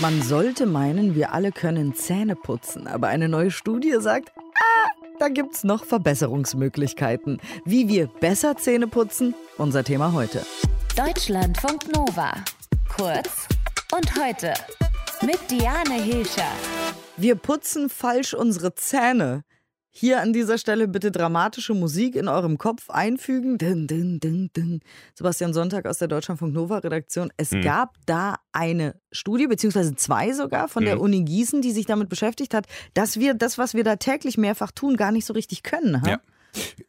Man sollte meinen, wir alle können Zähne putzen, aber eine neue Studie sagt, ah, da gibt's noch Verbesserungsmöglichkeiten. Wie wir besser Zähne putzen, unser Thema heute. Deutschlandfunk Nova. Kurz und heute mit Diane Hilscher. Wir putzen falsch unsere Zähne. Hier an dieser Stelle bitte dramatische Musik in eurem Kopf einfügen. Ding, ding, ding. Sebastian Sonntag aus der Deutschlandfunk Nova Redaktion. Es mhm. gab da eine Studie, beziehungsweise zwei sogar von mhm. der Uni Gießen, die sich damit beschäftigt hat, dass wir das, was wir da täglich mehrfach tun, gar nicht so richtig können. Ha? Ja.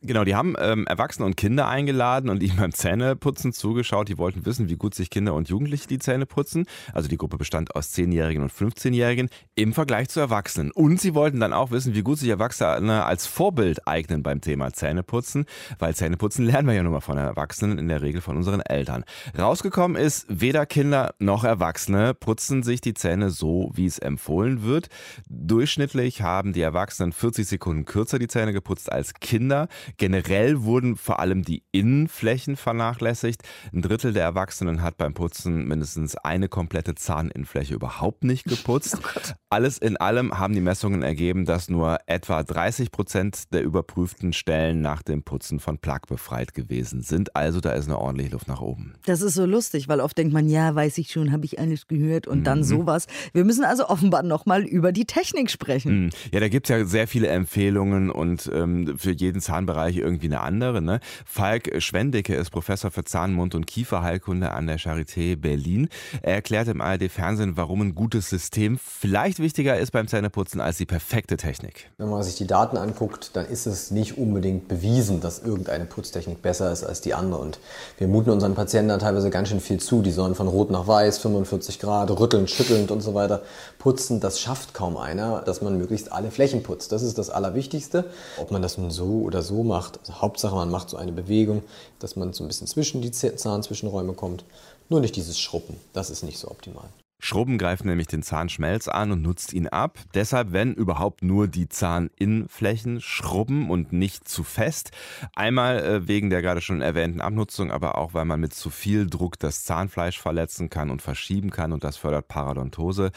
Genau, die haben ähm, Erwachsene und Kinder eingeladen und ihnen beim Zähneputzen zugeschaut. Die wollten wissen, wie gut sich Kinder und Jugendliche die Zähne putzen. Also die Gruppe bestand aus 10-Jährigen und 15-Jährigen im Vergleich zu Erwachsenen. Und sie wollten dann auch wissen, wie gut sich Erwachsene als Vorbild eignen beim Thema Zähneputzen, weil Zähneputzen lernen wir ja nun mal von Erwachsenen, in der Regel von unseren Eltern. Rausgekommen ist, weder Kinder noch Erwachsene putzen sich die Zähne so, wie es empfohlen wird. Durchschnittlich haben die Erwachsenen 40 Sekunden kürzer die Zähne geputzt als Kinder. Kinder. Generell wurden vor allem die Innenflächen vernachlässigt. Ein Drittel der Erwachsenen hat beim Putzen mindestens eine komplette Zahninnenfläche überhaupt nicht geputzt. Oh Alles in allem haben die Messungen ergeben, dass nur etwa 30 Prozent der überprüften Stellen nach dem Putzen von Plaque befreit gewesen sind. Also da ist eine ordentliche Luft nach oben. Das ist so lustig, weil oft denkt man, ja, weiß ich schon, habe ich alles gehört und mhm. dann sowas. Wir müssen also offenbar nochmal über die Technik sprechen. Mhm. Ja, da gibt es ja sehr viele Empfehlungen und ähm, für jeden Zahnbereich irgendwie eine andere. Ne? Falk Schwendecke ist Professor für Zahn-, Mund- und Kieferheilkunde an der Charité Berlin. Er erklärt im ARD-Fernsehen, warum ein gutes System vielleicht wichtiger ist beim Zähneputzen als die perfekte Technik. Wenn man sich die Daten anguckt, dann ist es nicht unbedingt bewiesen, dass irgendeine Putztechnik besser ist als die andere. Und wir muten unseren Patienten da teilweise ganz schön viel zu. Die sollen von rot nach weiß, 45 Grad, rüttelnd, schüttelnd und so weiter putzen. Das schafft kaum einer, dass man möglichst alle Flächen putzt. Das ist das Allerwichtigste. Ob man das nun so oder so macht, also Hauptsache man macht so eine Bewegung, dass man so ein bisschen zwischen die Zahnzwischenräume kommt. Nur nicht dieses Schrubben. Das ist nicht so optimal. Schrubben greift nämlich den Zahnschmelz an und nutzt ihn ab. Deshalb, wenn überhaupt nur die Zahninnenflächen schrubben und nicht zu fest. Einmal äh, wegen der gerade schon erwähnten Abnutzung, aber auch weil man mit zu viel Druck das Zahnfleisch verletzen kann und verschieben kann und das fördert Paradontose.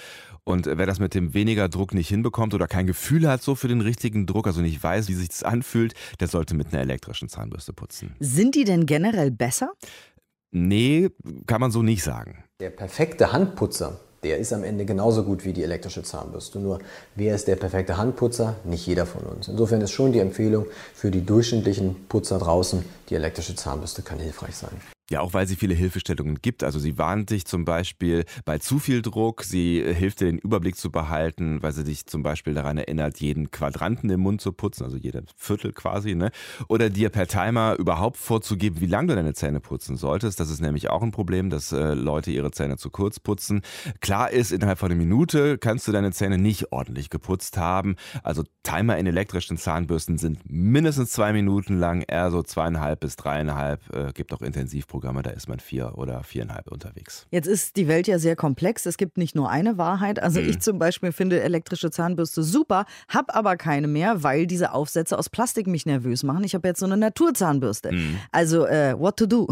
Und wer das mit dem weniger Druck nicht hinbekommt oder kein Gefühl hat so für den richtigen Druck, also nicht weiß, wie sich das anfühlt, der sollte mit einer elektrischen Zahnbürste putzen. Sind die denn generell besser? Nee, kann man so nicht sagen. Der perfekte Handputzer, der ist am Ende genauso gut wie die elektrische Zahnbürste. Nur wer ist der perfekte Handputzer? Nicht jeder von uns. Insofern ist schon die Empfehlung für die durchschnittlichen Putzer draußen, die elektrische Zahnbürste kann hilfreich sein. Ja, auch weil sie viele Hilfestellungen gibt. Also sie warnt dich zum Beispiel bei zu viel Druck, sie hilft dir den Überblick zu behalten, weil sie dich zum Beispiel daran erinnert, jeden Quadranten im Mund zu putzen, also jeder Viertel quasi, ne? Oder dir per Timer überhaupt vorzugeben, wie lange du deine Zähne putzen solltest. Das ist nämlich auch ein Problem, dass äh, Leute ihre Zähne zu kurz putzen. Klar ist, innerhalb von einer Minute kannst du deine Zähne nicht ordentlich geputzt haben. Also Timer in elektrischen Zahnbürsten sind mindestens zwei Minuten lang, eher so zweieinhalb bis dreieinhalb. Äh, gibt auch intensiv Programme, da ist man vier oder viereinhalb unterwegs. Jetzt ist die Welt ja sehr komplex. Es gibt nicht nur eine Wahrheit. Also mhm. ich zum Beispiel finde elektrische Zahnbürste super, habe aber keine mehr, weil diese Aufsätze aus Plastik mich nervös machen. Ich habe jetzt so eine Naturzahnbürste. Mhm. Also äh, what to do?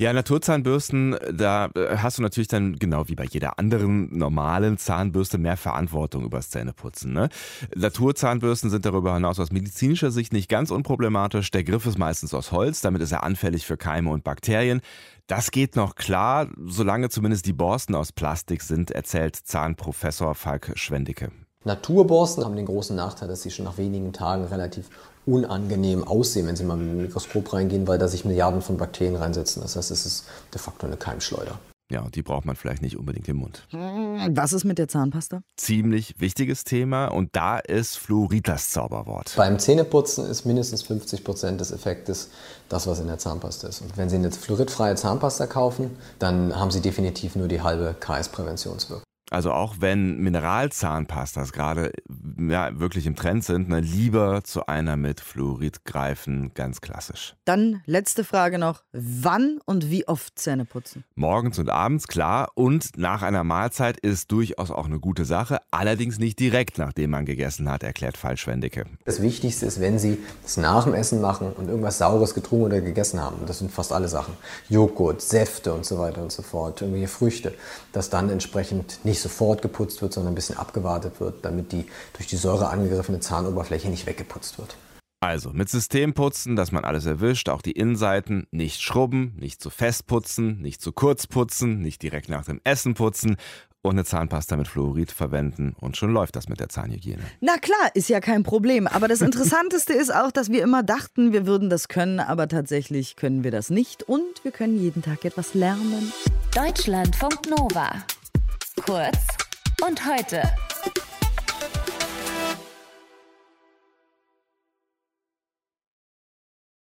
Ja, Naturzahnbürsten, da äh, hast du natürlich dann genau wie bei jeder anderen normalen Zahnbürste mehr Verantwortung übers Zähneputzen. Ne? Naturzahnbürsten sind darüber hinaus aus medizinischer Sicht nicht ganz unproblematisch. Der Griff ist meistens aus Holz, damit ist er anfällig für Keime und Bakterien. Das geht noch klar, solange zumindest die Borsten aus Plastik sind, erzählt Zahnprofessor Falk Schwendicke. Naturborsten haben den großen Nachteil, dass sie schon nach wenigen Tagen relativ unangenehm aussehen, wenn sie mal mit dem Mikroskop reingehen, weil da sich Milliarden von Bakterien reinsetzen. Das heißt, es ist de facto eine Keimschleuder. Ja, und die braucht man vielleicht nicht unbedingt im Mund. Was ist mit der Zahnpasta? Ziemlich wichtiges Thema und da ist Fluorid das Zauberwort. Beim Zähneputzen ist mindestens 50 Prozent des Effektes das, was in der Zahnpasta ist. Und wenn Sie eine fluoridfreie Zahnpasta kaufen, dann haben Sie definitiv nur die halbe KS-Präventionswirkung. Also auch wenn Mineralzahnpastas gerade ja, wirklich im Trend sind, ne, lieber zu einer mit Fluorid greifen, ganz klassisch. Dann letzte Frage noch, wann und wie oft Zähne putzen? Morgens und abends, klar. Und nach einer Mahlzeit ist durchaus auch eine gute Sache, allerdings nicht direkt nachdem man gegessen hat, erklärt Fallschwendicke. Das Wichtigste ist, wenn Sie das nach dem Essen machen und irgendwas Saures getrunken oder gegessen haben, das sind fast alle Sachen, Joghurt, Säfte und so weiter und so fort, irgendwelche Früchte, dass dann entsprechend nicht nicht sofort geputzt wird, sondern ein bisschen abgewartet wird, damit die durch die Säure angegriffene Zahnoberfläche nicht weggeputzt wird. Also mit System putzen, dass man alles erwischt, auch die Innenseiten, nicht schrubben, nicht zu fest putzen, nicht zu kurz putzen, nicht direkt nach dem Essen putzen und eine Zahnpasta mit Fluorid verwenden und schon läuft das mit der Zahnhygiene. Na klar, ist ja kein Problem. Aber das Interessanteste ist auch, dass wir immer dachten, wir würden das können, aber tatsächlich können wir das nicht und wir können jeden Tag etwas lernen. Deutschlandfunk Nova. Kurz und heute.